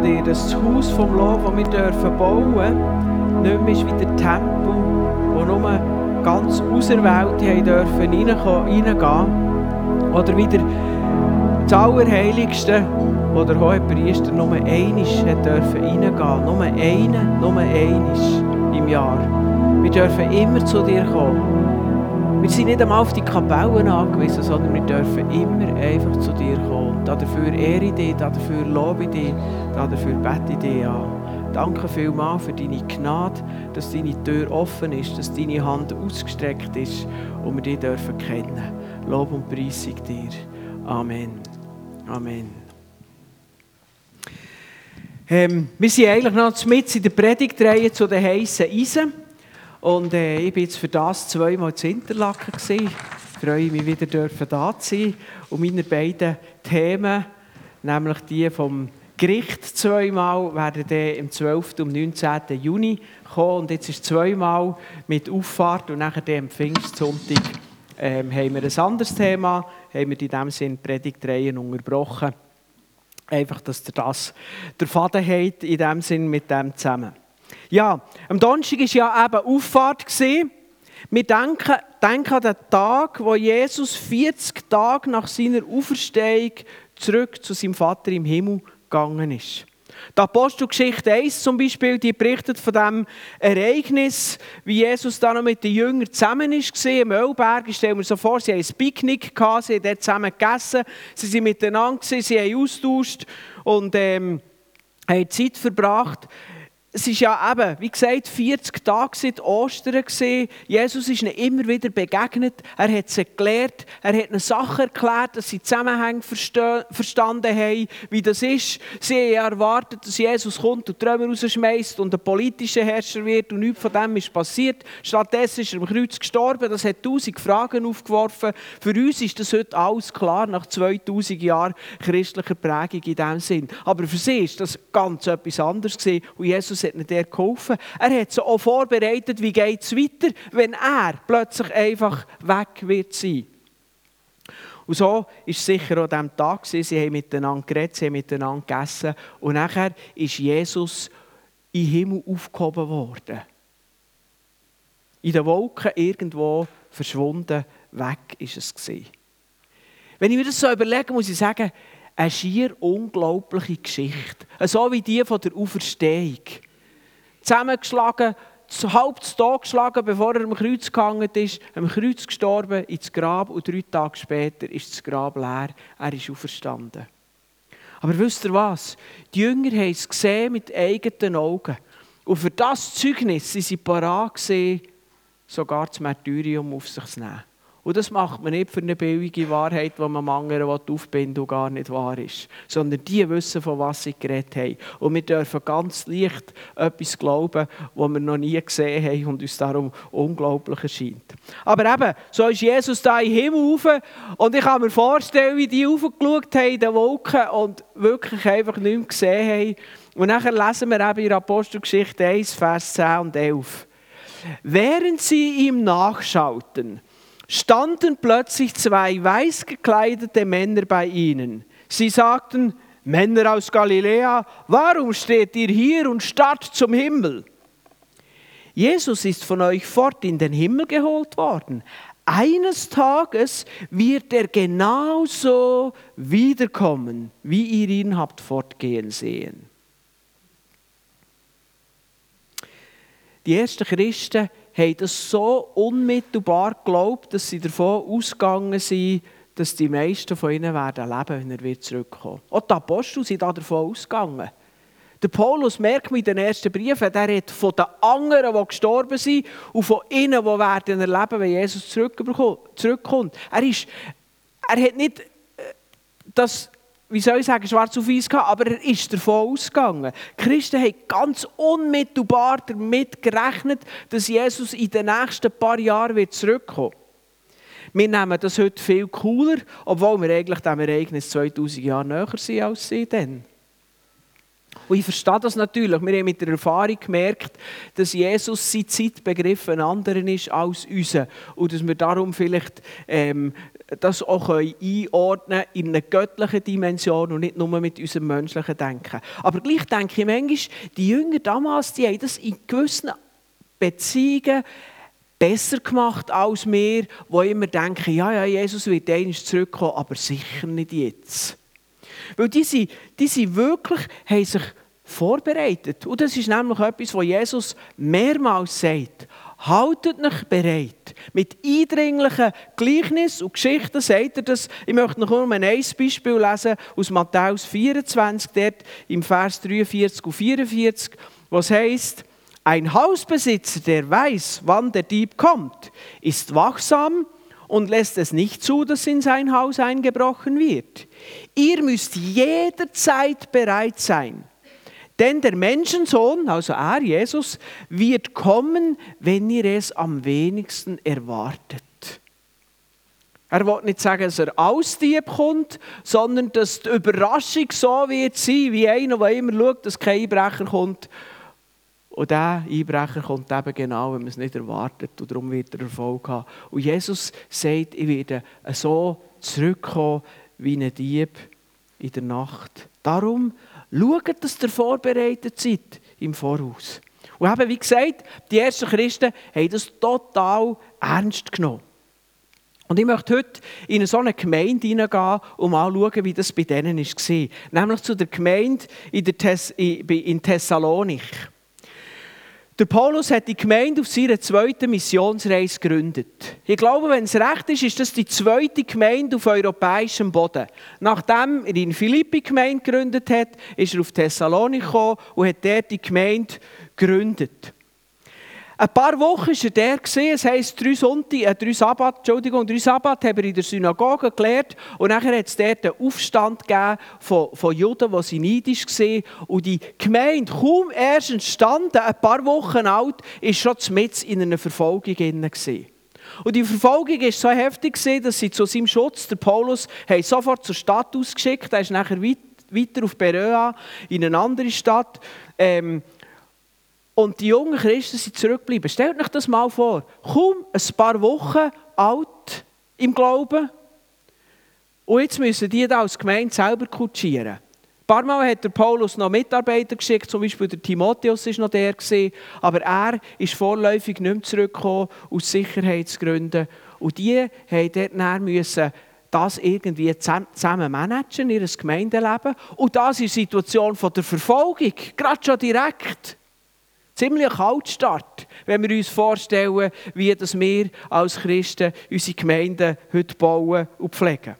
dir, das Haus vom Lob, das wir dürfen bauen, nicht mehr ist wie der Tempel, wo nur ganz Auserwählte haben dürfen reingehen. Oder wieder das Allerheiligste, wo der Hohepriester nur einmal hat dürfen reingehen. Nur einen, nur einmal im Jahr. Wir dürfen immer zu dir kommen. Wir sind nicht einmal auf die Kapellen angewiesen, sondern wir dürfen immer einfach zu dir kommen. Dafür ehre ich dich, dafür lobe ich dich, dafür bete ich dich an. Danke vielmals für deine Gnade, dass deine Tür offen ist, dass deine Hand ausgestreckt ist und wir dich dürfen kennen. Lob und Preisung dir. Amen. Amen. Ähm, wir sind eigentlich noch mit in der Predigtreihe zu den heißen Eisen. Und äh, ich bin jetzt für das zweimal zu Interlaken gewesen. Ich freue mich wieder, da zu sein. Und meine beiden Themen, nämlich die vom Gericht zweimal, werden dann am 12. und 19. Juni kommen. Und jetzt ist zweimal mit Auffahrt und nachher am Pfingstsonntag ähm, haben wir ein anderes Thema, haben wir in diesem Sinne Predigtreihen unterbrochen. Einfach, dass ihr das der Faden habt, in diesem Sinn mit dem zusammen. Ja, am Donnerstag war ja eben Auffahrt. Wir denken, denken an den Tag, wo Jesus 40 Tage nach seiner Auferstehung zurück zu seinem Vater im Himmel gegangen ist. Die Apostelgeschichte 1 zum Beispiel, die berichtet von dem Ereignis, wie Jesus da noch mit den Jüngern zusammen war im Ölberg. Ich stelle mir so vor, sie haben ein Picknick gehabt, sie haben dort zusammen gegessen, sie sind miteinander, sie haben austauscht und ähm, haben Zeit verbracht es ist ja eben, wie gesagt, 40 Tage seit Ostern gesehen. Jesus ist ihnen immer wieder begegnet. Er hat sie gelehrt. Er hat ihnen Sachen erklärt, dass sie Zusammenhänge verstanden haben, wie das ist. Sie haben erwartet, dass Jesus kommt und Trümmer rausschmeißt und ein politischer Herrscher wird und nichts von dem ist passiert. Stattdessen ist er am Kreuz gestorben. Das hat tausend Fragen aufgeworfen. Für uns ist das heute alles klar, nach 2000 Jahren christlicher Prägung in diesem Sinn. Aber für sie ist das ganz etwas anderes gewesen. Jesus Jesus hat der geholfen. Er hat sie auch vorbereitet, wie geht es weiter, wenn er plötzlich einfach weg wird sein. Und so es sicher an diesem Tag. Sie haben miteinander geredet, sie haben miteinander gegessen. Und nachher ist Jesus in den Himmel aufgehoben worden. In den Wolken irgendwo verschwunden, weg ist es gewesen. Wenn ich mir das so überlege, muss ich sagen, eine schier unglaubliche Geschichte. So wie die von der Auferstehung zusammengeschlagen, halb zu Tod geschlagen, bevor er am Kreuz gehangen ist, am Kreuz gestorben, ins Grab und drei Tage später ist das Grab leer. Er ist auferstanden. Aber wisst ihr was? Die Jünger haben es gesehen mit eigenen Augen. Und für das Zeugnis sind sie parat sogar das Martyrium auf sich zu nehmen. Und das macht man nicht für eine billige Wahrheit, die man anderen aufbinden und gar nicht wahr ist. Sondern die wissen, von was sie geredet haben. Und wir dürfen ganz leicht etwas glauben, was wir noch nie gesehen haben und uns darum unglaublich erscheint. Aber eben, so ist Jesus da im Himmel rauf und ich kann mir vorstellen, wie die raufgeschaut haben in den Wolken und wirklich einfach nichts gesehen haben. Und nachher lesen wir eben in Apostelgeschichte 1, Vers 10 und 11. Während sie ihm nachschauten, standen plötzlich zwei weiß gekleidete Männer bei ihnen. Sie sagten, Männer aus Galiläa, warum steht ihr hier und starrt zum Himmel? Jesus ist von euch fort in den Himmel geholt worden. Eines Tages wird er genauso wiederkommen, wie ihr ihn habt fortgehen sehen. Die ersten Christen haben das so unmittelbar geglaubt, dass sie davon ausgegangen sind, dass die meisten von ihnen werden leben, wenn er zurückkommt. Auch die Apostel sind davon ausgegangen. Der Paulus merkt mit den ersten Briefen, der redet von den anderen, die gestorben sind, und von ihnen, die werden erleben, wenn Jesus zurückkommt. Er, ist, er hat nicht äh, das wie soll ich sagen, schwarz auf weiß gehabt, aber er ist davon ausgegangen. Die Christen haben ganz unmittelbar damit gerechnet, dass Jesus in den nächsten paar Jahren wird zurückkommen Wir nehmen das heute viel cooler, obwohl wir eigentlich dem Ereignis 2000 Jahre näher sind als sie dann. Und ich verstehe das natürlich. Wir haben mit der Erfahrung gemerkt, dass Jesus sein Zeitbegriff ein anderer ist als unser. Und dass wir darum vielleicht ähm, das auch einordnen in einer göttlichen Dimension und nicht nur mit unserem menschlichen Denken. Aber gleich denke ich manchmal, die Jünger damals, die haben das in gewissen Beziehungen besser gemacht als wir, wo immer denken, ja, ja, Jesus wird einmal zurückkommen, aber sicher nicht jetzt. Weil diese, diese wirklich haben sich vorbereitet. Und das ist nämlich etwas, was Jesus mehrmals sagt. Haltet euch bereit. Mit eindringlichen Gleichnissen und Geschichten sagt er das. Ich möchte noch nur ein Beispiel lesen aus Matthäus 24, dort im Vers 43 und 44, was heißt, ein Hausbesitzer, der weiß, wann der Dieb kommt, ist wachsam und lässt es nicht zu, dass in sein Haus eingebrochen wird. Ihr müsst jederzeit bereit sein. Denn der Menschensohn, also er, Jesus, wird kommen, wenn ihr es am wenigsten erwartet. Er will nicht sagen, dass er aus Dieb kommt, sondern dass die Überraschung so wird sein, wie einer, der immer schaut, dass kein Einbrecher kommt und der Einbrecher kommt eben genau, wenn man es nicht erwartet. Und darum wird er Erfolg haben. Und Jesus sagt, ich werde so zurückkommen wie ein Dieb in der Nacht. Darum schaut, dass ihr vorbereitet seid im Voraus. Und eben, wie gesagt, die ersten Christen haben das total ernst genommen. Und ich möchte heute in so eine Gemeinde hineingehen und mal schauen, wie das bei denen war. Nämlich zu der Gemeinde in, Thess in Thessalonik. Der Paulus hat die Gemeinde auf seiner zweiten Missionsreise gegründet. Ich glaube, wenn es recht ist, ist das die zweite Gemeinde auf europäischem Boden. Nachdem er in Philippi Gemeinde gegründet hat, ist er auf Thessalonik gekommen und hat dort die Gemeinde gegründet. Ein paar Wochen war er der, es heisst drei, Sonntag, äh, drei Sabbat, Entschuldigung, drei Sabbat haben wir in der Synagoge gelehrt und nachher hat es dort einen Aufstand gegeben von, von Juden, die sie neidisch waren und die Gemeinde, kaum erst entstanden, ein paar Wochen alt, war schon mit in einer Verfolgung gewesen. Und die Verfolgung war so heftig, dass sie zu seinem Schutz, der Paulus, sofort zur Stadt ausgeschickt Er ist nachher weiter auf Beröa, in eine andere Stadt. Ähm, und die jungen Christen sind zurückgeblieben. Stellt euch das mal vor. Kaum ein paar Wochen alt im Glauben. Und jetzt müssen die da als Gemeinde selber kutschieren. Ein paar Mal hat der Paulus noch Mitarbeiter geschickt, zum Beispiel der Timotheus war noch der, aber er ist vorläufig nicht mehr zurückgekommen, aus Sicherheitsgründen. Und die müssen das irgendwie zusammen managen, ihr Gemeindeleben. Und das ist die Situation der Verfolgung, gerade schon direkt ziemlich Kaltstart, wenn wir uns vorstellen, wie das wir als Christen unsere Gemeinden heute bauen und pflegen.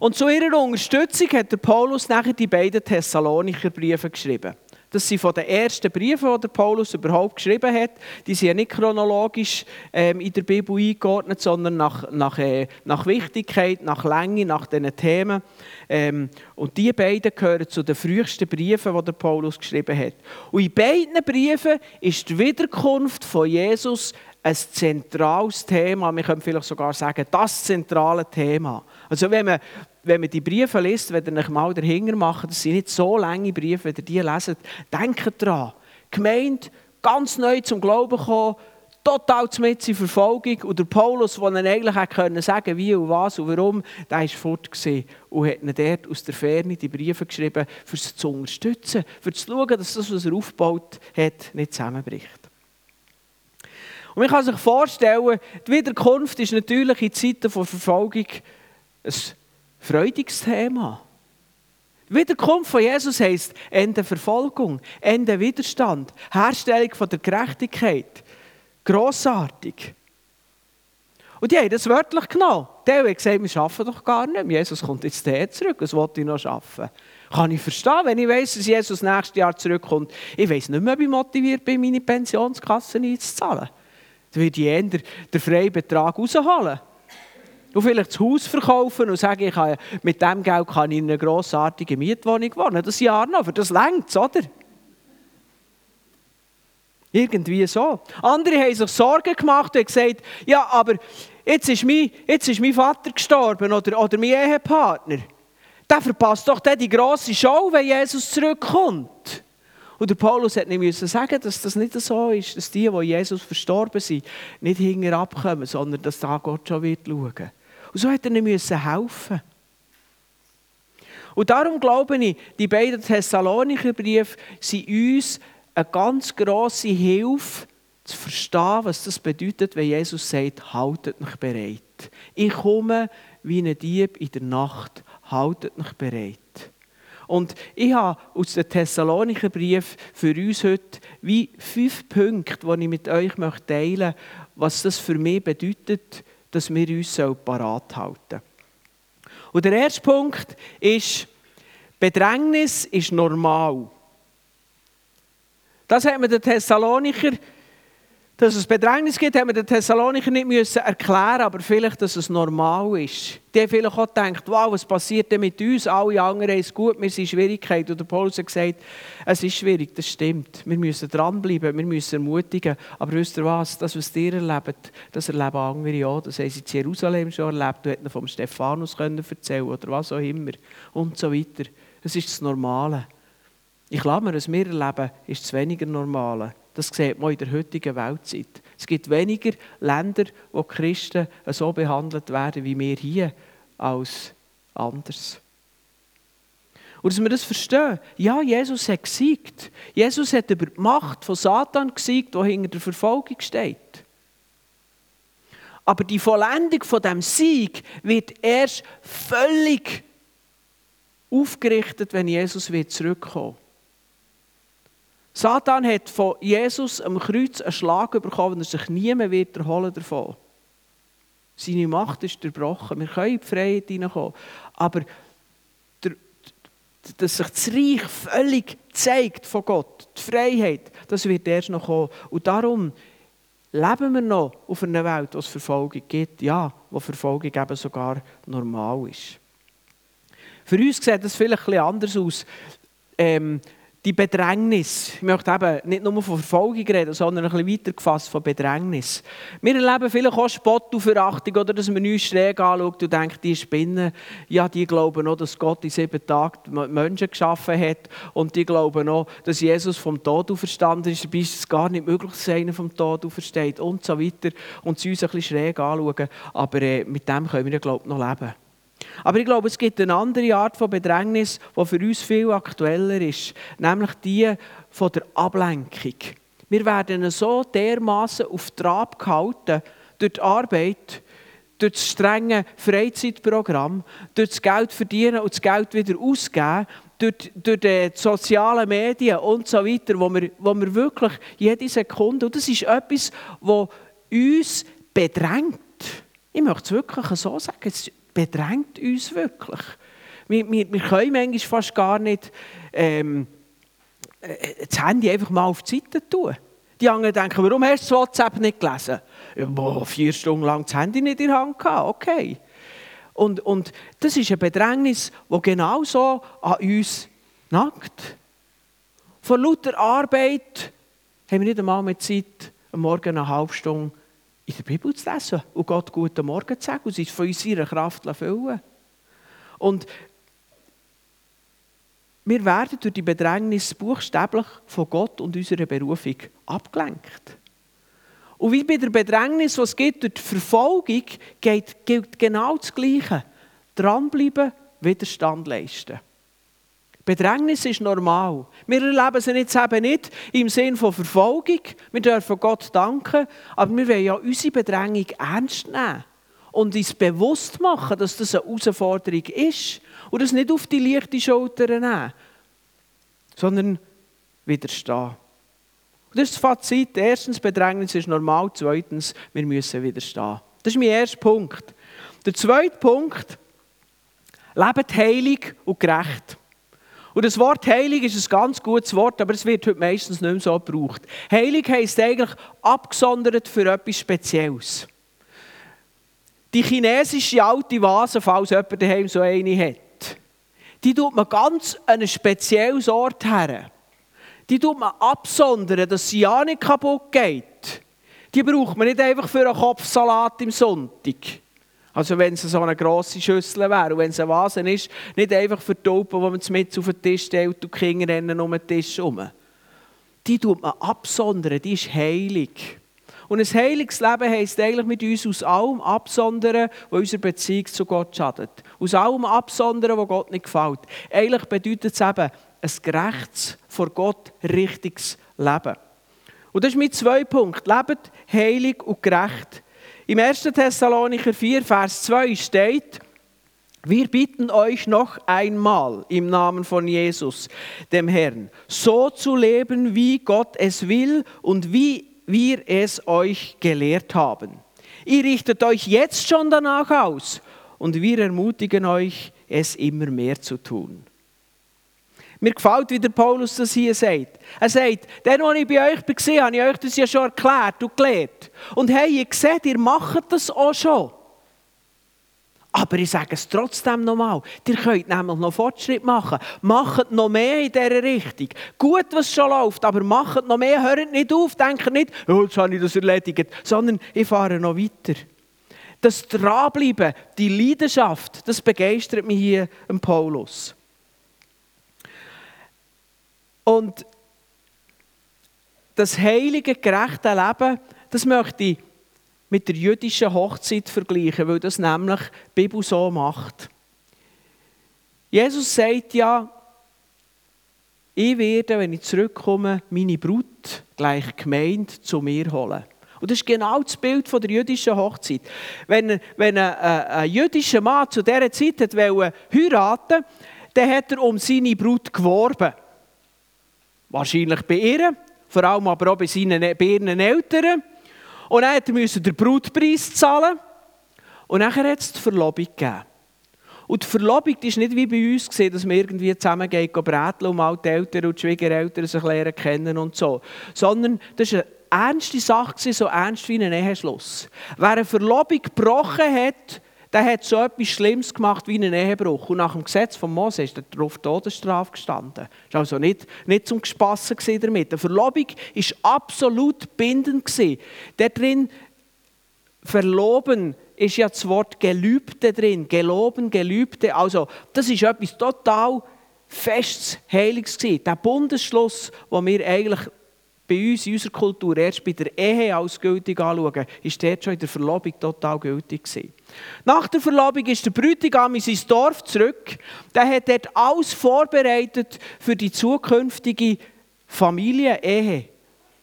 Und zu ihrer Unterstützung hat der Paulus nachher die beiden Thessalonicher Briefe geschrieben. Das sind von den ersten Briefen, die Paulus überhaupt geschrieben hat. Die sind ja nicht chronologisch ähm, in der Bibel eingeordnet, sondern nach, nach, äh, nach Wichtigkeit, nach Länge, nach diesen Themen. Ähm, und die beiden gehören zu den frühesten Briefen, die Paulus geschrieben hat. Und in beiden Briefen ist die Wiederkunft von Jesus ein zentrales Thema. Wir können vielleicht sogar sagen, das zentrale Thema. Also wenn man wenn man die Briefe liest, wenn ihr euch mal dahinter macht, das sind nicht so lange Briefe, wenn ihr die lesen, denkt daran. Gemeinde, ganz neu zum Glauben gekommen, total mit in Verfolgung. Und der Paulus, der eigentlich hätte können sagen wie und was und warum, der war fort und hat ihnen dort aus der Ferne die Briefe geschrieben, für sie zu unterstützen, für zu schauen, dass das, was er aufgebaut hat, nicht zusammenbricht. Und man kann sich vorstellen, die Wiederkunft ist natürlich in Zeiten von Verfolgung ein freudiges Thema. Wiederkunft von Jesus heisst Ende Verfolgung, Ende Widerstand, Herstellung von der Gerechtigkeit. Grossartig. Und die haben das wörtlich genommen. Die haben gesagt, wir arbeiten doch gar nicht. Jesus kommt jetzt daher zurück, was wollte ich noch arbeiten? Kann ich verstehen, wenn ich weiss, dass Jesus nächstes Jahr zurückkommt. Ich weiss nicht mehr, ob ich motiviert bin, meine Pensionskasse einzuzahlen. Dann würde ich eher den freien Betrag rausholen. Und vielleicht das Haus verkaufen und sagen, ich kann, mit dem Geld kann ich in eine grossartige Mietwohnung wohnen. Das Jahr noch, für das längt oder? Irgendwie so. Andere haben sich Sorgen gemacht und gesagt, ja, aber jetzt ist mein, jetzt ist mein Vater gestorben oder, oder mein Ehepartner. der verpasst doch die grosse Show, wenn Jesus zurückkommt. Und der Paulus hat nicht müssen sagen, dass das nicht so ist, dass die, die Jesus verstorben sind, nicht hinterher abkommen, sondern dass da Gott schon wird schauen. Und so hat er nicht müssen helfen. Und darum glaube ich, die beiden Thessalonicher Briefe sind uns eine ganz grosse Hilfe, zu verstehen, was das bedeutet, wenn Jesus sagt, haltet mich bereit. Ich komme wie ein Dieb in der Nacht, haltet mich bereit. Und ich habe aus dem Thessalonicher Brief für uns heute wie fünf Punkte, die ich mit euch teilen möchte, was das für mich bedeutet, dass wir uns parat halten Und der erste Punkt ist, Bedrängnis ist normal. Das hat mir der Thessalonicher dass es Bedrängnis gibt, haben wir den Thessaloniker nicht müssen erklären aber vielleicht, dass es normal ist. Die haben vielleicht auch gedacht, wow, was passiert denn mit uns? Alle anderen es gut, wir sind in Schwierigkeiten. Und der Paulus hat gesagt, es ist schwierig, das stimmt. Wir müssen dranbleiben, wir müssen ermutigen. Aber wisst ihr was, das, was ihr erlebt, das erleben andere auch. Das haben sie in Jerusalem schon erlebt, du hättest vom Stephanus können erzählen oder was auch immer. Und so weiter. Das ist das Normale. Ich glaube was wir erleben, ist das weniger Normale. Das sieht man in der heutigen Weltzeit. Es gibt weniger Länder, wo Christen so behandelt werden wie wir hier, als anders. Und dass wir das verstehen, ja, Jesus hat gesiegt. Jesus hat über die Macht von Satan gesiegt, die hinter der Verfolgung steht. Aber die Vollendung von dem Sieg wird erst völlig aufgerichtet, wenn Jesus wird zurückkommen. Satan hat von Jesus am Kreuz einen Schlag bekommen, und er sich nie mehr wird erholen davon. Seine Macht ist zerbrochen. Wir können in die Freiheit hineinkommen. Aber dass sich das Reich völlig zeigt von Gott, die Freiheit, das wird erst noch kommen. Und darum leben wir noch auf einer Welt, wo es Verfolgung gibt. Ja, wo Verfolgung eben sogar normal ist. Für uns sieht das vielleicht bisschen anders aus. Ähm, die Bedrängnis. Ich möchte eben nicht nur von Verfolgung reden, sondern ein bisschen weiter gefasst von Bedrängnis. Wir erleben vielleicht auch Spott und Verachtung, oder dass man uns schräg anschaut und denkt, die Spinnen, ja, die glauben auch, dass Gott in sieben Tagen Menschen geschaffen hat und die glauben auch, dass Jesus vom Tod auferstanden ist, dabei ist es gar nicht möglich, dass einer vom Tod aufersteht und so weiter und sie uns ein bisschen schräg anschauen. Aber äh, mit dem können wir, glaube ich, noch leben. Aber ich glaube, es gibt eine andere Art von Bedrängnis, die für uns viel aktueller ist, nämlich die von der Ablenkung. Wir werden so dermaßen auf Trab gehalten durch die Arbeit, durch das strenge Freizeitprogramm, durch das Geld verdienen und das Geld wieder ausgeben, durch, durch die sozialen Medien und so weiter, wo wir, wo wir wirklich jede Sekunde, und das ist etwas, das uns bedrängt. Ich möchte es wirklich so sagen, es bedrängt uns wirklich. Wir, wir, wir können manchmal fast gar nicht ähm, äh, das Handy einfach mal auf die Seite tun. Die anderen denken, warum hast du das WhatsApp nicht gelesen? Ja, boah, vier Stunden lang das Handy nicht in der Hand gehabt, okay. Und, und das ist ein Bedrängnis, das genauso an uns nagt. Von lauter Arbeit haben wir nicht einmal mehr Zeit, Morgen eine halbe Stunde in der Bibel zu lesen und Gott guten Morgen zu sagen und sich von unserer Kraft füllen Und wir werden durch die Bedrängnis buchstäblich von Gott und unserer Berufung abgelenkt. Und wie bei der Bedrängnis, was gibt durch die Verfolgung, geht, gilt genau das Gleiche. Dranbleiben, Widerstand leisten. Bedrängnis ist normal. Wir erleben sie jetzt eben nicht im Sinn von Verfolgung. Wir dürfen Gott danken, aber wir wollen ja unsere Bedrängung ernst nehmen und uns bewusst machen, dass das eine Herausforderung ist und das nicht auf die leichte Schulter nehmen, sondern widerstehen. das ist das Fazit. Erstens, Bedrängnis ist normal. Zweitens, wir müssen widerstehen. Das ist mein erster Punkt. Der zweite Punkt, lebt heilig und gerecht. Und das Wort heilig ist ein ganz gutes Wort, aber es wird heute meistens nicht mehr so gebraucht. Heilig heisst eigentlich abgesondert für etwas Spezielles. Die chinesische alte Vase, falls jemand daheim so eine hat, die tut man ganz an einen speziellen Ort her. Die tut man absondern, dass sie ja nicht kaputt geht. Die braucht man nicht einfach für einen Kopfsalat im Sonntag. Also wenn es so eine grosse Schüssel wäre und wenn es ein Vasen ist, nicht einfach für die Tauben, die man mit auf den Tisch stellt und die Kinder rennen um den Tisch herum. Die tut man absondern, die ist heilig. Und ein heiliges Leben heisst eigentlich mit uns aus allem absondern, was unserer Beziehung zu Gott schadet. Aus allem absondern, was Gott nicht gefällt. Eigentlich bedeutet es eben ein gerechtes, vor Gott richtiges Leben. Und das ist mein zwei Punkt. Lebt heilig und gerecht. Im 1. Thessalonicher 4, Vers 2 steht, wir bitten euch noch einmal im Namen von Jesus, dem Herrn, so zu leben, wie Gott es will und wie wir es euch gelehrt haben. Ihr richtet euch jetzt schon danach aus und wir ermutigen euch, es immer mehr zu tun. Mir gefällt, wie der Paulus das hier sagt. Er sagt, dann, als ich bei euch war, habe ich euch das ja schon erklärt und gelehrt. Und hey, ihr seht, ihr macht das auch schon. Aber ich sage es trotzdem nochmal. Ihr könnt nämlich noch Fortschritt machen. Macht noch mehr in dieser Richtung. Gut, was schon läuft, aber macht noch mehr. Hört nicht auf. Denkt nicht, oh, jetzt habe ich das erledigt. Sondern ich fahre noch weiter. Das Dranbleiben, die Leidenschaft, das begeistert mich hier im Paulus. Und das heilige, gerechte Leben, das möchte ich mit der jüdischen Hochzeit vergleichen, weil das nämlich die Bibel so macht. Jesus sagt ja, ich werde, wenn ich zurückkomme, meine Brut gleich gemeint zu mir holen. Und das ist genau das Bild von der jüdischen Hochzeit. Wenn, wenn ein, ein, ein jüdischer Mann zu dieser Zeit heiraten dann hat er um seine Brut geworben. Wahrscheinlich bei ihr, vor allem aber auch bei, seinen, bei ihren Eltern. Und dann musste er den Brutpreis zahlen. Und dann hat es die Verlobung gegeben. Und die Verlobung war nicht wie bei uns, dass wir irgendwie zusammen gehen, bräteln, um alte Eltern und die Schwiegereltern sich lernen kennen und so. Sondern das war eine ernste Sache, so ernst wie ein Eheschluss. Wer eine Verlobung gebrochen hat, der hat so etwas Schlimmes gemacht wie einen Ehebruch. Und nach dem Gesetz von Mose ist er auf Todesstrafe gestanden. Das war also nicht, nicht zum Gespassen damit. Die Verlobung war absolut bindend. Da drin, verloben, ist ja das Wort Gelübde drin. Geloben, Gelübde. Also, das ist etwas total Festes, Heiliges. Der Bundesschluss, den wir eigentlich bei uns in unserer Kultur erst bei der Ehe als gültig anschauen, ist dort schon in der Verlobung total gültig gewesen. Nach der Verlobung ist der Bräutigam in sein Dorf zurück. Der hat dort alles vorbereitet für die zukünftige Familie, Ehe.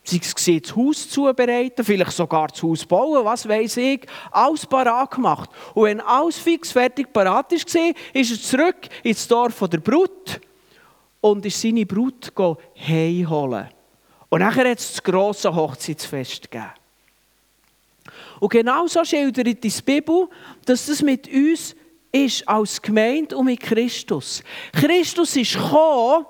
Sei es das Haus zubereiten, vielleicht sogar das Haus bauen, was weiß ich. Alles parat gemacht. Und wenn alles fix fertig parat war, ist er zurück ins Dorf der Brut und ist seine Brut heimholen. Und nachher hat es das grosse Hochzeitsfest gegeben. Und genau so schildert die Bibel, dass das mit uns ist als Gemeinde und mit Christus. Christus ist gekommen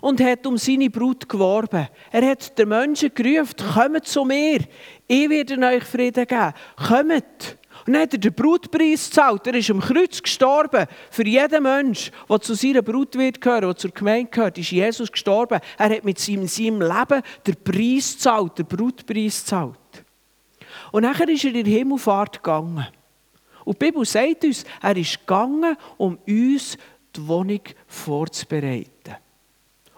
und hat um seine Brut geworben. Er hat den Menschen gerufen, kommt zu mir, ich werde euch Frieden geben. Kommt. Und dann hat er den Brutpreis gezahlt. Er ist am Kreuz gestorben. Für jeden Menschen, der zu seiner Brut wird gehören, der zur Gemeinde gehört, ist Jesus gestorben. Er hat mit seinem, seinem Leben den Preis gezahlt, den Brutpreis gezahlt. Und nachher ist er in die Himmelfahrt gegangen. Und die Bibel sagt uns, er ist gegangen, um uns die Wohnung vorzubereiten.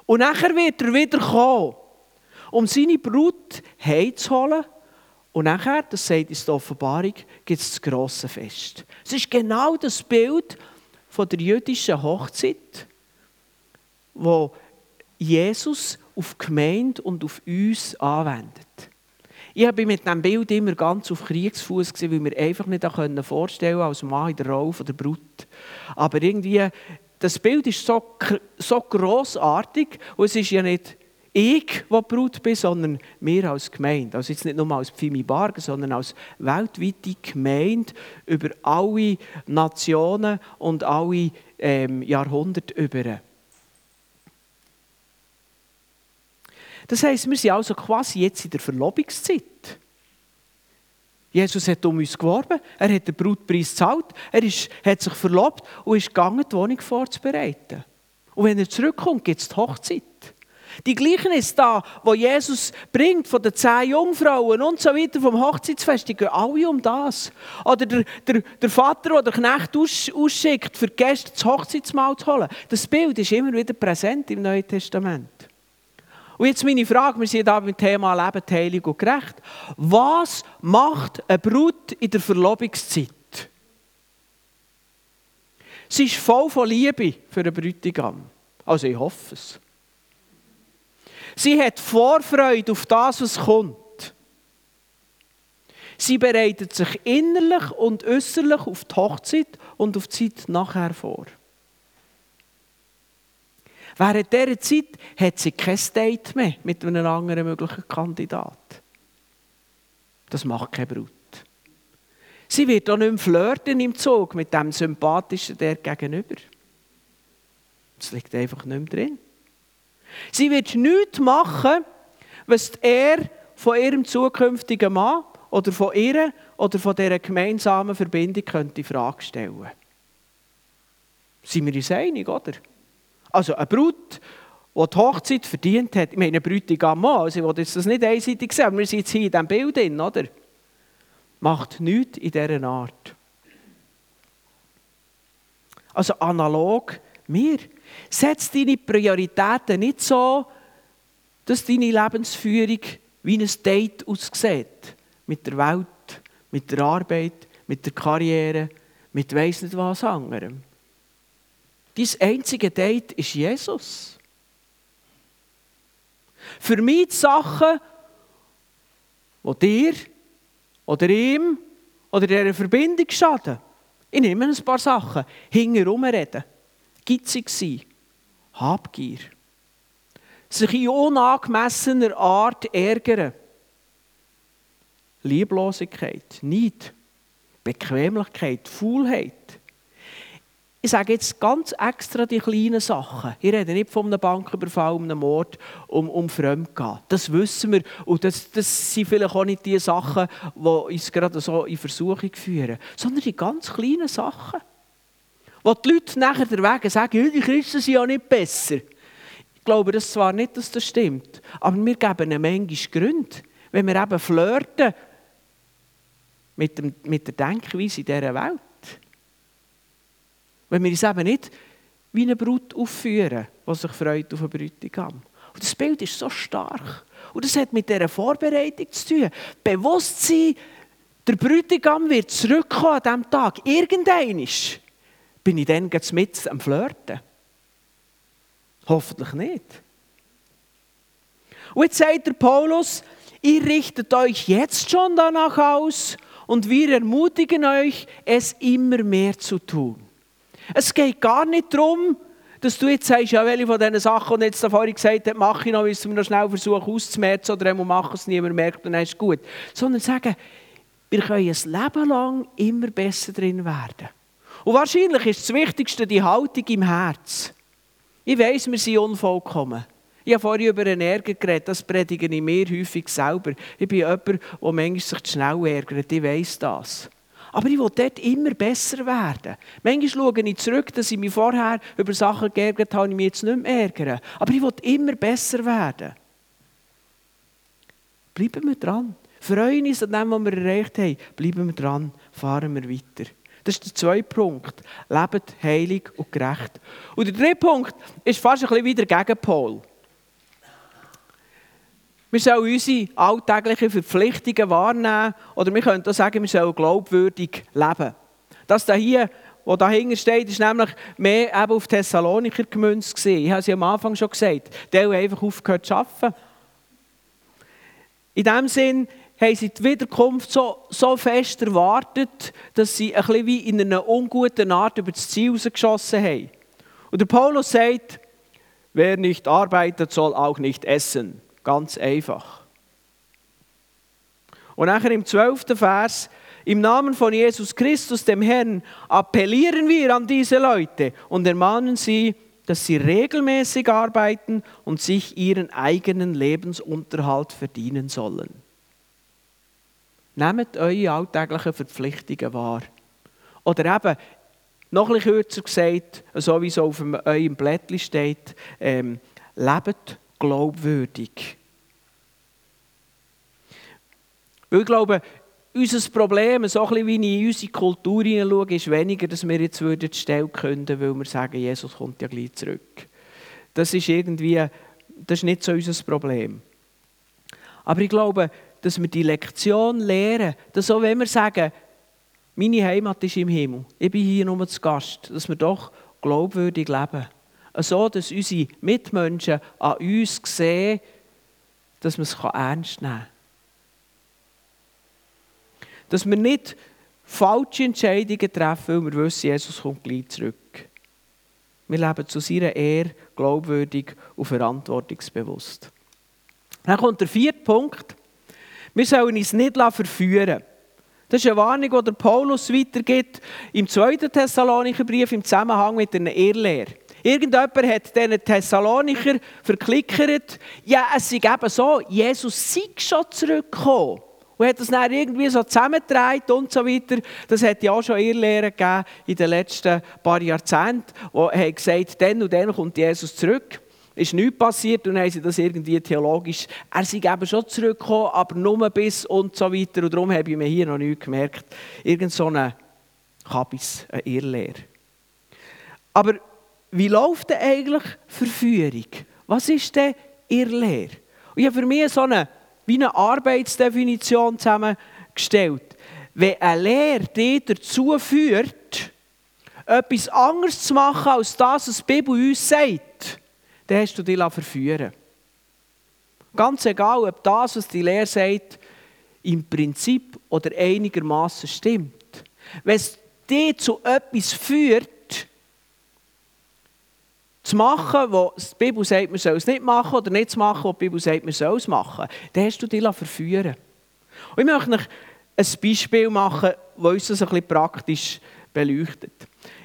Und nachher wird er wieder kommen, um seine Brut heimzuholen und nachher, das sagt uns die Offenbarung, gibt es das grosse Fest. Es ist genau das Bild von der jüdischen Hochzeit, wo Jesus auf die Gemeinde und auf uns anwendet. Ich habe mit diesem Bild immer ganz auf Kriegsfuß gesehen, weil wir einfach nicht vorstellen konnten, als Mann in der Rolle der Brut. Aber irgendwie, das Bild ist so, so grossartig und es ist ja nicht ich, der Brut bin, sondern wir als Gemeinde. Also jetzt nicht nur als Pfimi Bargen, sondern als weltweite Gemeinde über alle Nationen und alle ähm, Jahrhunderte über. Das heisst, wir sind also quasi jetzt in der Verlobungszeit. Jesus hat um uns geworben, er hat den Brutpreis gezahlt, er ist, hat sich verlobt und ist gegangen, die Wohnung vorzubereiten. Und wenn er zurückkommt, gibt es die Hochzeit. Die Gleichnis da, wo Jesus bringt von den zehn Jungfrauen und so weiter vom Hochzeitsfest, die gehen alle um das. Oder der, der, der Vater, der den Knecht aus, ausschickt, für die Gäste das Hochzeitsmahl zu holen. Das Bild ist immer wieder präsent im Neuen Testament. Und jetzt meine Frage, wir sind hier beim Thema Leben, Heilig und Gerecht. Was macht eine Brut in der Verlobungszeit? Sie ist voll von Liebe für einen Bräutigam. Also ich hoffe es. Sie hat Vorfreude auf das, was kommt. Sie bereitet sich innerlich und äußerlich auf die Hochzeit und auf die Zeit nachher vor. Während dieser Zeit hat sie kein Date mehr mit einem anderen möglichen Kandidat. Das macht keine Brut. Sie wird auch nicht mehr flirten im Zug mit dem Sympathischen der gegenüber. Das liegt einfach nicht mehr drin. Sie wird nichts machen, was er von ihrem zukünftigen Mann oder von ihr oder von dieser gemeinsamen Verbindung könnte in Frage stellen. Sind wir uns einig, oder? Also eine Brut, die die Hochzeit verdient hat, ich meine, eine Bräutigam Mann, also ich will das nicht einseitig sehen, aber wir sind jetzt hier in diesem Bild drin, oder? Macht nichts in dieser Art. Also analog mir. Setz deine Prioritäten nicht so, dass deine Lebensführung wie ein Date aussieht. Mit der Welt, mit der Arbeit, mit der Karriere, mit weiss nicht was anderem. Dein einzige Date ist Jesus. Für mich die Sachen, die dir oder ihm oder dieser Verbindung schaden. Ich nehme ein paar Sachen. Hinterherum reden. Gitzig sein. Habgier. Sich in unangemessener Art ärgern. Lieblosigkeit, Neid, Bequemlichkeit, Faulheit. Ich sage jetzt ganz extra die kleinen Sachen. Ich rede nicht von einem Banküberfall, einem Mord, um, um Fremdgehen. Das wissen wir. Und das, das sind vielleicht auch nicht die Sachen, die uns gerade so in Versuchung führen, sondern die ganz kleinen Sachen. Wo die Leute nachher der Wege sagen, die Christen sind ja nicht besser. Ich glaube das zwar nicht, dass das stimmt, aber wir geben eine Menge Gründe. Wenn wir eben flirten mit, dem, mit der Denkweise in dieser Welt. Wenn wir uns eben nicht wie eine Brut aufführen, die sich freut auf einen Bräutigam. Und das Bild ist so stark. Und das hat mit dieser Vorbereitung zu tun. Bewusstsein, der Bräutigam wird zurückkommen an diesem Tag. Irgendein bin ich dann mit am Flirten. Hoffentlich nicht. Und jetzt sagt der Paulus, ihr richtet euch jetzt schon danach aus und wir ermutigen euch, es immer mehr zu tun. Es geht gar nicht darum, dass du jetzt sagst, ja, welche von diesen Sachen, die jetzt vorhin gesagt habe, mache ich noch, müssen wir noch schnell versuchen auszumerzen oder einmal machen es niemand merkt und dann ist es gut. Sondern sagen, wir können ein Leben lang immer besser drin werden. Und wahrscheinlich ist das Wichtigste die Haltung im Herz. Ich weiss, wir sind unvollkommen. Ich habe vorhin über einen Ärger geredet, das predige ich mir häufig selber. Ich bin jemand, der manchmal sich zu schnell ärgert, ich weiss das. Aber ich will dort immer besser werden. Manchmal schaue ich zurück, dass ich mich vorher über Sachen geärgert habe, ich mich jetzt nicht mehr ärgere. Aber ich will immer besser werden. Bleiben wir dran. Freuen uns an dem, was wir erreicht haben. Bleiben wir dran, fahren wir weiter. Das ist der zweite Punkt. Lebt heilig und gerecht. Und der dritte Punkt ist fast ein bisschen wieder Gegenpol. Wir sollen unsere alltäglichen Verpflichtungen wahrnehmen oder wir können auch sagen, wir sollen glaubwürdig leben. Das hier, was dahinter steht, ist nämlich mehr eben auf Thessaloniker gemünzt. Ich habe es am Anfang schon gesagt. Die haben einfach aufgehört zu arbeiten. In dem Sinn haben sie die Wiederkunft so, so fest erwartet, dass sie ein bisschen wie in einer unguten Art über das Ziel geschossen haben. Und der Paulus sagt, wer nicht arbeitet, soll auch nicht essen. Ganz einfach. Und nachher im zwölften Vers, im Namen von Jesus Christus, dem Herrn, appellieren wir an diese Leute und ermahnen sie, dass sie regelmäßig arbeiten und sich ihren eigenen Lebensunterhalt verdienen sollen. Nehmt eure alltäglichen Verpflichtungen wahr. Oder eben, noch ein kürzer gesagt, so wie es auf eurem Blättchen steht, ähm, lebt glaubwürdig. Weil ich glaube, unser Problem, so ein wie ich in unsere Kultur hineinschaue, ist weniger, dass wir jetzt die Stelle künden, weil wir sagen, Jesus kommt ja gleich zurück. Das ist irgendwie, das ist nicht so unser Problem. Aber ich glaube, dass wir die Lektion lernen, dass auch wenn wir sagen, meine Heimat ist im Himmel, ich bin hier nur zu Gast, dass wir doch glaubwürdig leben. So, dass unsere Mitmenschen an uns sehen, dass man es ernst nehmen kann. Dass wir nicht falsche Entscheidungen treffen, weil wir wissen, Jesus kommt gleich zurück. Wir leben zu seiner Ehre glaubwürdig und verantwortungsbewusst. Dann kommt der vierte Punkt. Wir sollen uns nicht verführen Das ist eine Warnung, die Paulus weitergibt im 2. Thessalonicher Brief im Zusammenhang mit einer Irrlehre. Irgendjemand hat diesen Thessalonicher verklickert, ja, es ist eben so, Jesus sei schon zurückgekommen. Und hat das dann irgendwie so zusammengedreht und so weiter. Das hat ja auch schon Irrlehren gegeben in den letzten paar Jahrzehnten, wo haben gesagt, dann und dann kommt Jesus zurück. Ist nichts passiert und haben sie das irgendwie theologisch, er sei eben schon zurückgekommen, aber nur bis und so weiter. Und darum habe ich mir hier noch nichts gemerkt. Irgend so eine Kabis, eine Irrlehre. Aber wie läuft denn eigentlich Verführung? Was ist denn Irrlehre? Und ich habe für mich so eine wie eine Arbeitsdefinition zusammengestellt. Wenn eine Lehre dich dazu führt, etwas anderes zu machen, als das, was die Bibel uns sagt, dann hast du dich verführen Ganz egal, ob das, was die Lehre sagt, im Prinzip oder einigermaßen stimmt. Wenn es dich zu etwas führt, zu machen, wo die Bibel sagt, man soll es nicht machen, oder nicht zu machen, wo die Bibel sagt, man soll es machen, dann hast du dich verführen Und ich möchte euch ein Beispiel machen, das uns das ein bisschen praktisch beleuchtet.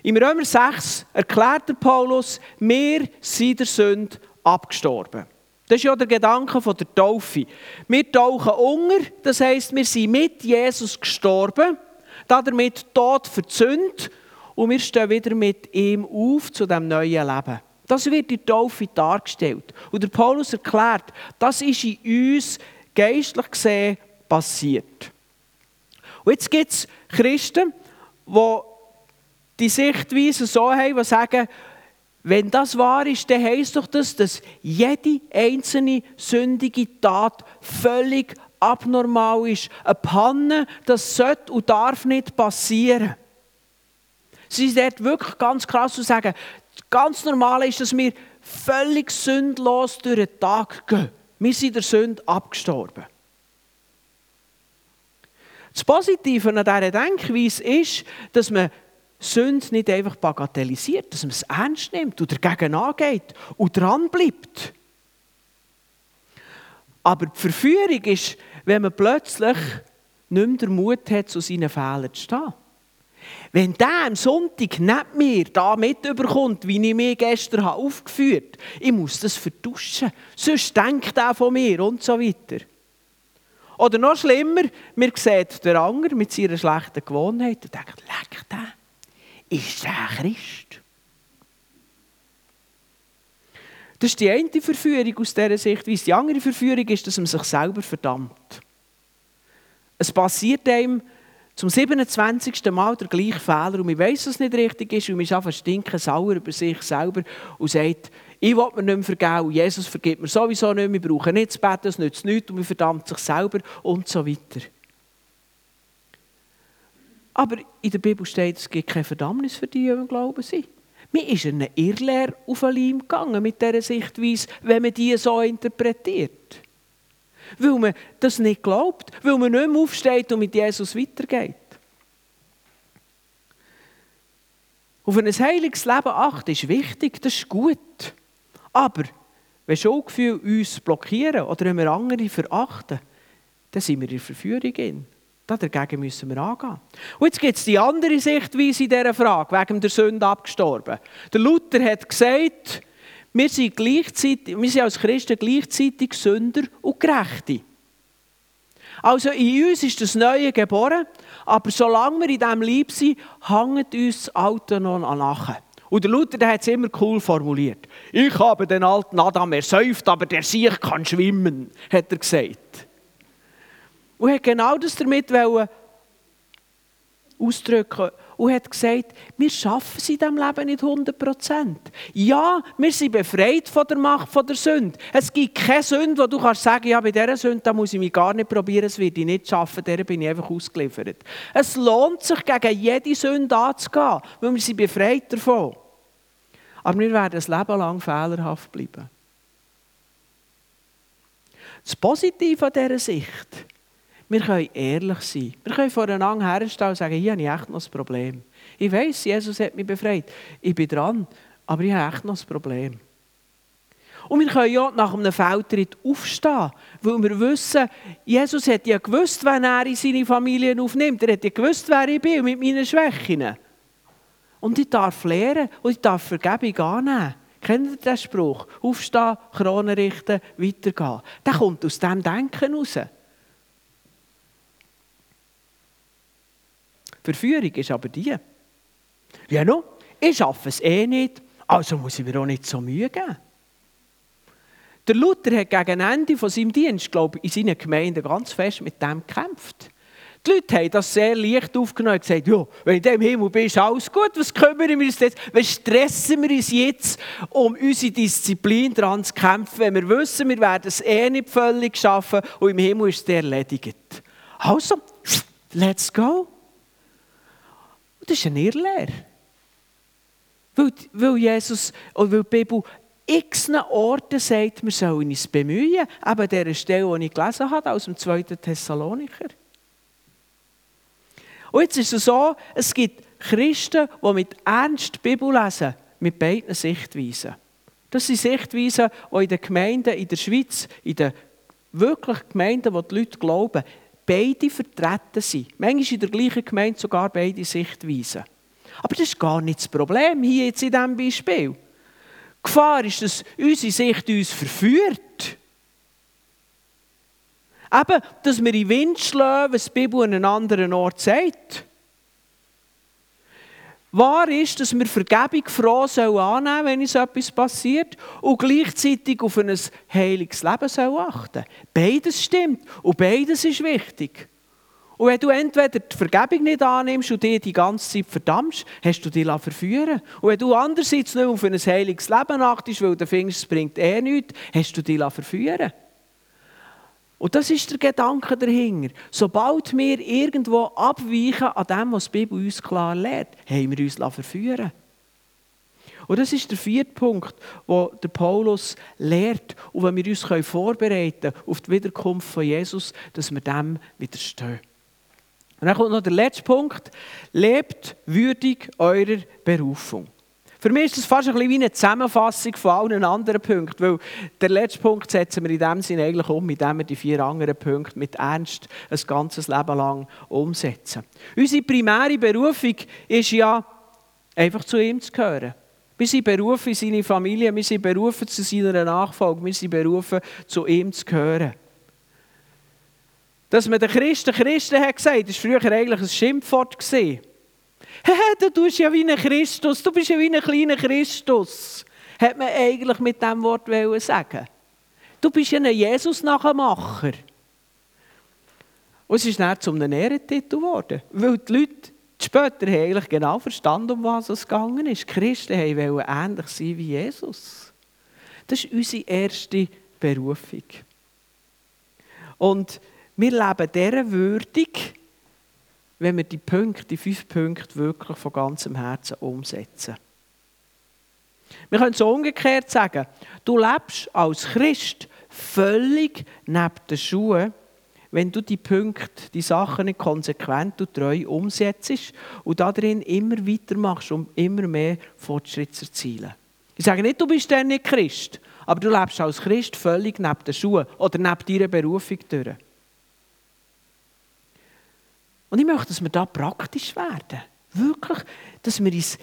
Im Römer 6 erklärt der Paulus, wir sind der Sünde abgestorben. Das ist ja der Gedanke von der Taufe. Wir tauchen unter, das heisst, wir sind mit Jesus gestorben, damit die Sünde und wir stehen wieder mit ihm auf zu dem neuen Leben. Das wird in Taufe dargestellt. Und der Paulus erklärt, das ist in uns geistlich gesehen passiert. Und jetzt gibt es Christen, die die Sichtweise so haben, die sagen, wenn das wahr ist, dann heisst doch das, dass jede einzelne sündige Tat völlig abnormal ist. Eine Panne, das sollte und darf nicht passieren. Sie sind dort wirklich ganz krass zu sagen, ganz normal ist, dass wir völlig sündlos durch den Tag gehen. Wir sind der Sünde abgestorben. Das Positive an dieser Denkweise ist, dass man Sünde nicht einfach bagatellisiert, dass man es ernst nimmt und dagegen angeht und dran bleibt. Aber die Verführung ist, wenn man plötzlich nicht mehr den Mut hat, zu seinen Fehlern zu stehen. Wenn der am Sonntag nicht mehr da mitbekommt, wie ich mich gestern aufgeführt habe, ich muss das vertuschen, sonst denkt er von mir und so weiter. Oder noch schlimmer, wir sehen den Anger mit seiner schlechten Gewohnheit und denken, leck der, ist der Christ? Das ist die eine Verführung aus dieser Sichtweise. Die andere Verführung ist, dass man sich selber verdammt. Es passiert einem, zum 27. Mal der gleiche Fehler und man weiß, dass es nicht richtig ist und man ist einfach stinken sauer über sich selber und sagt, ich will mir nicht mehr vergeben, Jesus vergibt mir sowieso nicht wir brauchen nicht zu beten, es nützt nichts und man verdammt sich selber und so weiter. Aber in der Bibel steht, es gibt keine Verdammnis für die, die im Glauben sind. Mir ist eine Irrlehre auf den Leim gegangen mit dieser Sichtweise, wenn man die so interpretiert weil man das nicht glaubt, weil man nicht mehr aufsteht und mit Jesus weitergeht. Auf ein heiliges Leben achten ist wichtig, das ist gut. Aber wenn Schuldgefühle uns blockieren oder wenn wir andere verachten, dann sind wir in Verführung. Dagegen müssen wir angehen. Und jetzt gibt es die andere Sichtweise in dieser Frage, wegen der Sünde abgestorben. Der Luther hat gesagt, wir sind, gleichzeitig, wir sind als Christen gleichzeitig Sünder und Gerechte. Also in uns ist das Neue geboren, aber solange wir in diesem Lieb sind, hängt uns das Alte noch nachher. Und der Luther der hat es immer cool formuliert. Ich habe den alten Adam ersäuft, aber der Sieg kann schwimmen, hat er gesagt. Und er hat genau das damit ausdrücken und hat gesagt, wir schaffen es in diesem Leben nicht 100% Ja, wir sind befreit von der Macht von der Sünde. Es gibt keine Sünde, wo du kannst sagen, ja, bei dieser Sünde muss ich mich gar nicht probieren, es wird ich nicht schaffen, der bin ich einfach ausgeliefert. Es lohnt sich, gegen jede Sünde anzugehen, weil wir sind befreit davon. Aber wir werden ein Leben lang fehlerhaft bleiben. Das Positive an dieser Sicht wir können ehrlich sein. Wir können voreinander herstellen und sagen, hier habe ich echt noch ein Problem. Ich weiß, Jesus hat mich befreit. Ich bin dran, aber ich habe echt noch ein Problem. Und wir können ja nach einem Feldtritt aufstehen, weil wir wissen, Jesus hat ja gewusst, wenn er in seine Familie aufnimmt. Er hat ja gewusst, wer ich bin mit meinen Schwächen. Und ich darf lernen und ich darf Vergebung annehmen. Kennt ihr den Spruch? Aufstehen, Krone richten, weitergehen. Der kommt aus dem Denken raus. Verführung ist aber die. Ja, no, ich schaffe es eh nicht, also muss ich mir auch nicht so Mühe geben. Der Luther hat gegen Ende von seinem Dienst, glaube ich, in seiner Gemeinde ganz fest mit dem gekämpft. Die Leute haben das sehr leicht aufgenommen und gesagt, ja, wenn ich im Himmel bin, ist alles gut, was kümmern wir uns jetzt? Was stressen wir uns jetzt, um unsere Disziplin daran zu kämpfen, wenn wir wissen, wir werden es eh nicht völlig schaffen und im Himmel ist es erledigt. Also, let's go. Und das ist eine Irrlehre. Weil, Jesus oder weil die Bibel x Orten sagt, wir sollen uns bemühen. Eben dieser Stelle, die ich gelesen habe, aus dem 2. Thessalonicher. Und jetzt ist es so, es gibt Christen, die mit Ernst die Bibel lesen, mit beiden Sichtweisen. Das sind Sichtweisen, die in den Gemeinden in der Schweiz, in den wirklich Gemeinden, wo die Leute glauben, beide vertreten sind. Manchmal in der gleichen Gemeinde sogar beide Sichtweisen. Aber das ist gar nicht das Problem hier jetzt in diesem Beispiel. Die Gefahr ist, dass unsere Sicht uns verführt. Eben, dass wir in Wind schlagen, was die Bibel an einem anderen Ort sagt. Wahr ist, dass wir Vergebung froh sollen annehmen wenn uns etwas passiert und gleichzeitig auf ein heiliges Leben sollen achten. Beides stimmt und beides ist wichtig. Und wenn du entweder die Vergebung nicht annimmst und dir die ganze Zeit verdammst, hast du dich verführen. Und wenn du andererseits nicht auf ein heiliges Leben achtest, weil du findest, es bringt eh nichts, hast du dich verführen und das ist der Gedanke dahinter. Sobald wir irgendwo abweichen an dem, was die Bibel uns klar lehrt, haben wir uns verführen Und das ist der vierte Punkt, der Paulus lehrt und wenn wir uns vorbereiten können auf die Wiederkunft von Jesus, dass wir dem widerstehen. Und dann kommt noch der letzte Punkt. Lebt würdig eurer Berufung. Für mich ist das fast ein bisschen wie eine Zusammenfassung von allen anderen Punkten, weil der letzte Punkt setzen wir in dem Sinne eigentlich um, indem wir die vier anderen Punkte mit Ernst ein ganzes Leben lang umsetzen. Unsere primäre Berufung ist ja, einfach zu ihm zu gehören. Wir sind berufen in seine Familie, wir sind berufen zu seiner Nachfolge, wir sind berufen, zu ihm zu gehören. Dass man den Christen Christen hat gesagt, war früher eigentlich ein Schimpfwort. Gewesen. Du tust ja wie ein Christus, du bist ja wie ein kleiner Christus. Hat man eigentlich mit diesem Wort sagen Du bist ja ein Jesus-Nachmacher. Und es ist dann zu einem Ehrentitel geworden, weil die Leute später haben eigentlich genau verstanden, um was es gegangen ist. Die Christen wollten ähnlich sein wie Jesus. Das ist unsere erste Berufung. Und wir leben dieser würdig, wenn wir die Punkte, die fünf Punkte wirklich von ganzem Herzen umsetzen. Wir können so umgekehrt sagen, du lebst als Christ völlig neben den Schuhen, wenn du die Punkte, die Sachen nicht konsequent und treu umsetzt und darin immer weitermachst, um immer mehr Fortschritt zu erzielen. Ich sage nicht, du bist dann nicht Christ, aber du lebst als Christ völlig neben den Schuhen oder neben deiner Berufung durch. Und ich möchte, dass wir da praktisch werden. Wirklich, dass wir uns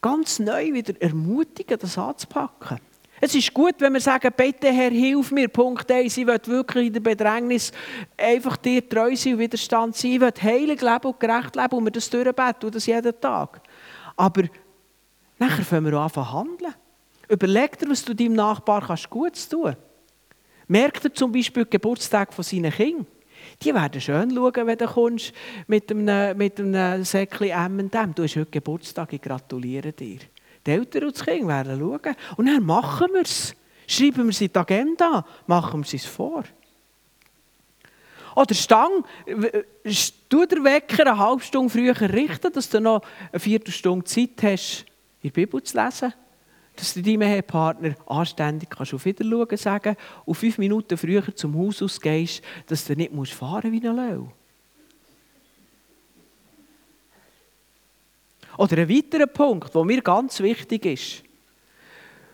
ganz neu wieder ermutigen, das anzupacken. Es ist gut, wenn wir sagen, bitte Herr, hilf mir. Punkt 1, ich will wirklich in der Bedrängnis einfach dir treu sein und Widerstand sein. Ich will heilig leben und gerecht leben und wir das durchbeten und das jeden Tag. Aber Nachher fangen wir an zu handeln. Überleg dir, was du deinem Nachbar kannst Gutes tun kannst. Merk dir zum Beispiel den Geburtstag von seinen Kindern. Die werden schön schauen, wenn du kommst mit einem, mit einem Säckchen M&M. Du hast heute Geburtstag, ich gratuliere dir. Die Eltern und das Kind werden schauen. Und dann machen wir es. Schreiben wir es in die Agenda, machen wir es vor. Oder Stang, tu den Wecker eine halbe Stunde früher richten, dass du noch eine Viertelstunde Zeit hast, in die Bibel zu lesen. Dass du deinem Ehepartner anständig kannst auf Wiederschauen sagen und fünf Minuten früher zum Haus ausgehst, dass du nicht musst fahren wie ein Löw. Oder ein weiterer Punkt, der mir ganz wichtig ist.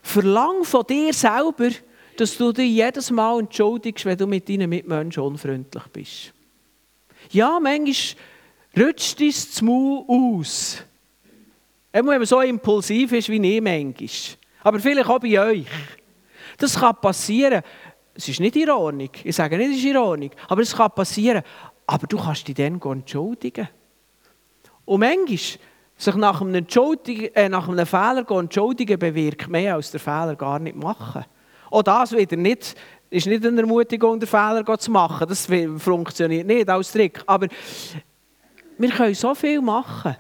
Verlang von dir selber, dass du dich jedes Mal entschuldigst, wenn du mit deinen Mitmenschen unfreundlich bist. Ja, manchmal rutscht dein Maul aus. Wenn man so impulsiv ist wie ich manchmal. Aber vielleicht auch bei euch. Das kann passieren. Es ist nicht ironisch. Ich sage nicht, es ist ironisch. Aber es kann passieren. Aber du kannst dich dann entschuldigen. Und manchmal sich nach einem, äh, nach einem Fehler entschuldigen bewirkt mehr als der Fehler gar nicht machen. Auch das wieder nicht, ist nicht eine Ermutigung, den Fehler zu machen. Das funktioniert nicht als Trick. Aber wir können so viel machen.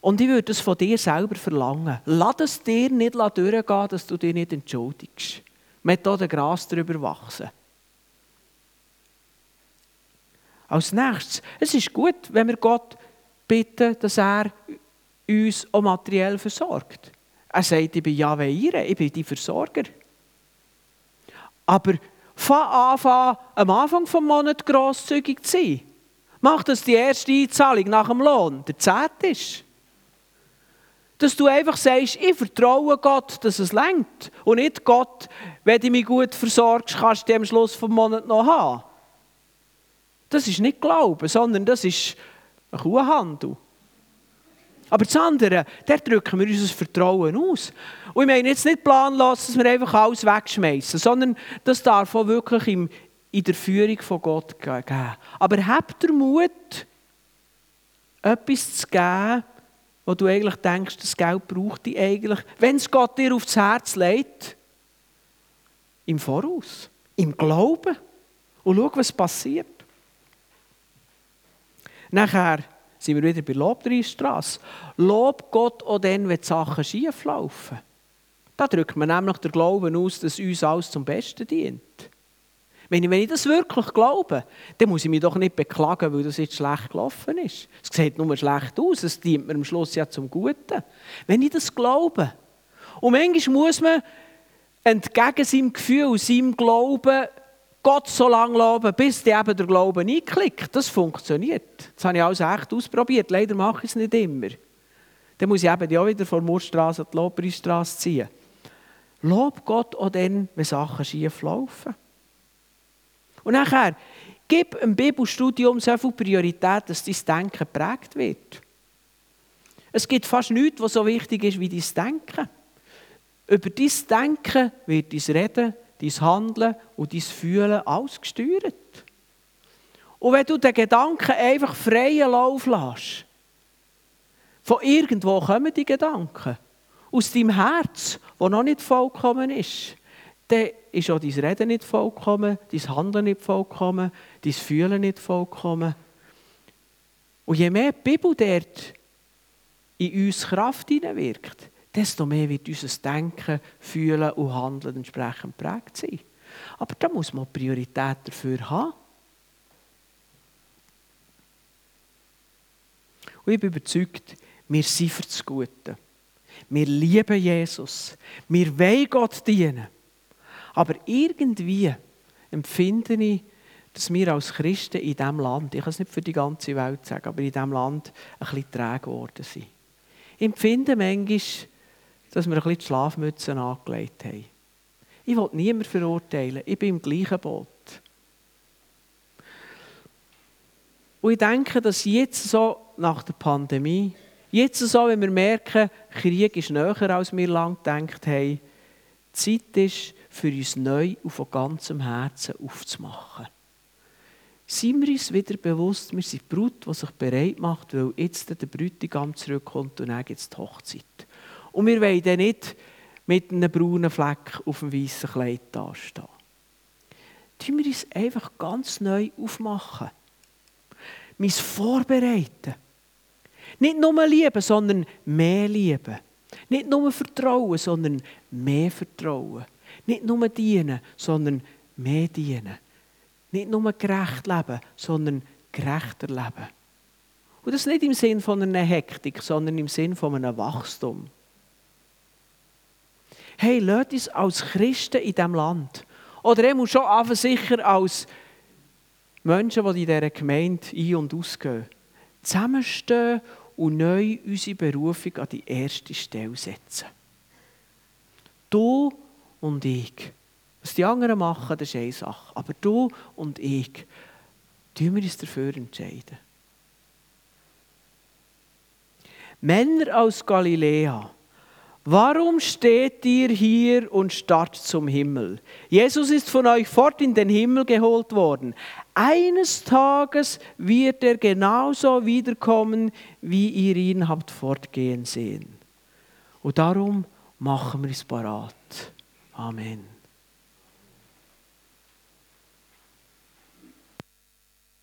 Und ich würde es von dir selber verlangen. Lass es dir nicht durchgehen, dass du dich nicht entschuldigst. Methode Gras darüber wachsen. Als nächstes, es ist gut, wenn wir Gott bitten, dass er uns auch materiell versorgt. Er sagt, ich bin Jahwe Ire, ich bin die Versorger. Aber fang an, am Anfang des Monats grosszügig zu sein. Mach, dass die erste Einzahlung nach dem Lohn der Zehnt ist. Dass du einfach sagst, ich vertraue Gott, dass es längt. Und nicht Gott, wenn du mich gut versorgst, kannst du am Schluss des Monats noch haben. Das ist nicht Glauben, sondern das ist ein Kuhhandel. Aber das andere, da drücken wir unser Vertrauen aus. Und ich meine jetzt nicht planlos, dass wir einfach alles wegschmeißen, sondern das darf auch wirklich in der Führung von Gott geben. Aber habt den Mut, etwas zu geben, wo du eigentlich denkst, das Geld braucht dich eigentlich, wenn es Gott dir aufs Herz legt, im Voraus, im Glauben. Und schau, was passiert. Nachher sind wir wieder bei Lobpreisstrasse. Lob Gott auch dann, wenn die Sachen schief laufen. Da drückt man nämlich den Glauben aus, dass uns alles zum Besten dient. Wenn ich, wenn ich das wirklich glaube, dann muss ich mich doch nicht beklagen, weil das jetzt schlecht gelaufen ist. Es sieht nur schlecht aus, es dient mir am Schluss ja zum Guten. Wenn ich das glaube. Und manchmal muss man entgegen seinem Gefühl, seinem Glauben Gott so lange loben, bis die eben der Glauben einklickt. Das funktioniert. Das habe ich alles echt ausprobiert. Leider mache ich es nicht immer. Dann muss ich eben auch wieder von Murstraße die Lobpreisstraße ziehen. Lob Gott auch dann, wenn Sachen schief laufen. Und nachher, gib im Bibelstudium so viel Priorität, dass dein Denken geprägt wird. Es gibt fast nichts, was so wichtig ist wie dein Denken. Über dein Denken wird dein Reden dein Handeln und dein Fühlen alles gesteuert. Und wenn du den Gedanken einfach freien Lauf lässt, von irgendwo kommen die Gedanken, aus deinem Herz, wo noch nicht vollkommen ist, dann ist auch dein Reden nicht vollkommen, dein Handeln nicht vollkommen, dein Fühlen nicht vollkommen. Und je mehr die Bibel dort in uns Kraft hineinwirkt, desto mehr wird unser Denken, Fühlen und Handeln entsprechend prägt sein. Aber da muss man Priorität dafür haben. Und ich bin überzeugt, wir sind für das Gute. Wir lieben Jesus. Wir wollen Gott dienen. Aber irgendwie empfinde ich, dass wir als Christen in diesem Land, ich kann es nicht für die ganze Welt sagen, aber in diesem Land ein bisschen träge geworden sind. Ich empfinde manchmal, dass wir ein bisschen die Schlafmützen angelegt haben. Ich will niemanden verurteilen. Ich bin im gleichen Boot. Und ich denke, dass jetzt so nach der Pandemie, jetzt so, wenn wir merken, Krieg ist näher, als wir lange gedacht haben, Zeit ist, für uns neu und von ganzem Herzen aufzumachen. Seien wir uns wieder bewusst, wir sind Brut, die sich bereit macht, weil jetzt der Bräutigam zurückkommt und dann gibt es die Hochzeit. Und wir wollen dann nicht mit einem braunen Fleck auf dem weißen Kleid dastehen. Tun wir uns einfach ganz neu aufmachen. Mein Vorbereiten. Nicht nur lieben, sondern mehr lieben. Nicht nur vertrauen, sondern mehr vertrauen. Nicht nur dienen, sondern mehr dienen. Nicht nur gerecht leben, sondern gerechter leben. Und das nicht im Sinn von einer Hektik, sondern im Sinn von einem Wachstum. Hey, lasst uns als Christen in diesem Land, oder er muss schon einfach sicher als Menschen, die in dieser Gemeinde ein- und ausgehen, zusammenstehen und neu unsere Berufung an die erste Stelle setzen. Du und ich. Was die anderen machen, das ist eine Sache. Aber du und ich, tun wir uns dafür entscheiden. Männer aus Galiläa, warum steht ihr hier und starrt zum Himmel? Jesus ist von euch fort in den Himmel geholt worden. Eines Tages wird er genauso wiederkommen, wie ihr ihn habt fortgehen sehen. Und darum machen wir es parat. Amen.